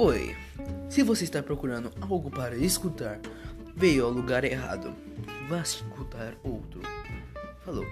Oi, se você está procurando algo para escutar, veio ao lugar errado. Vá escutar outro. Falou.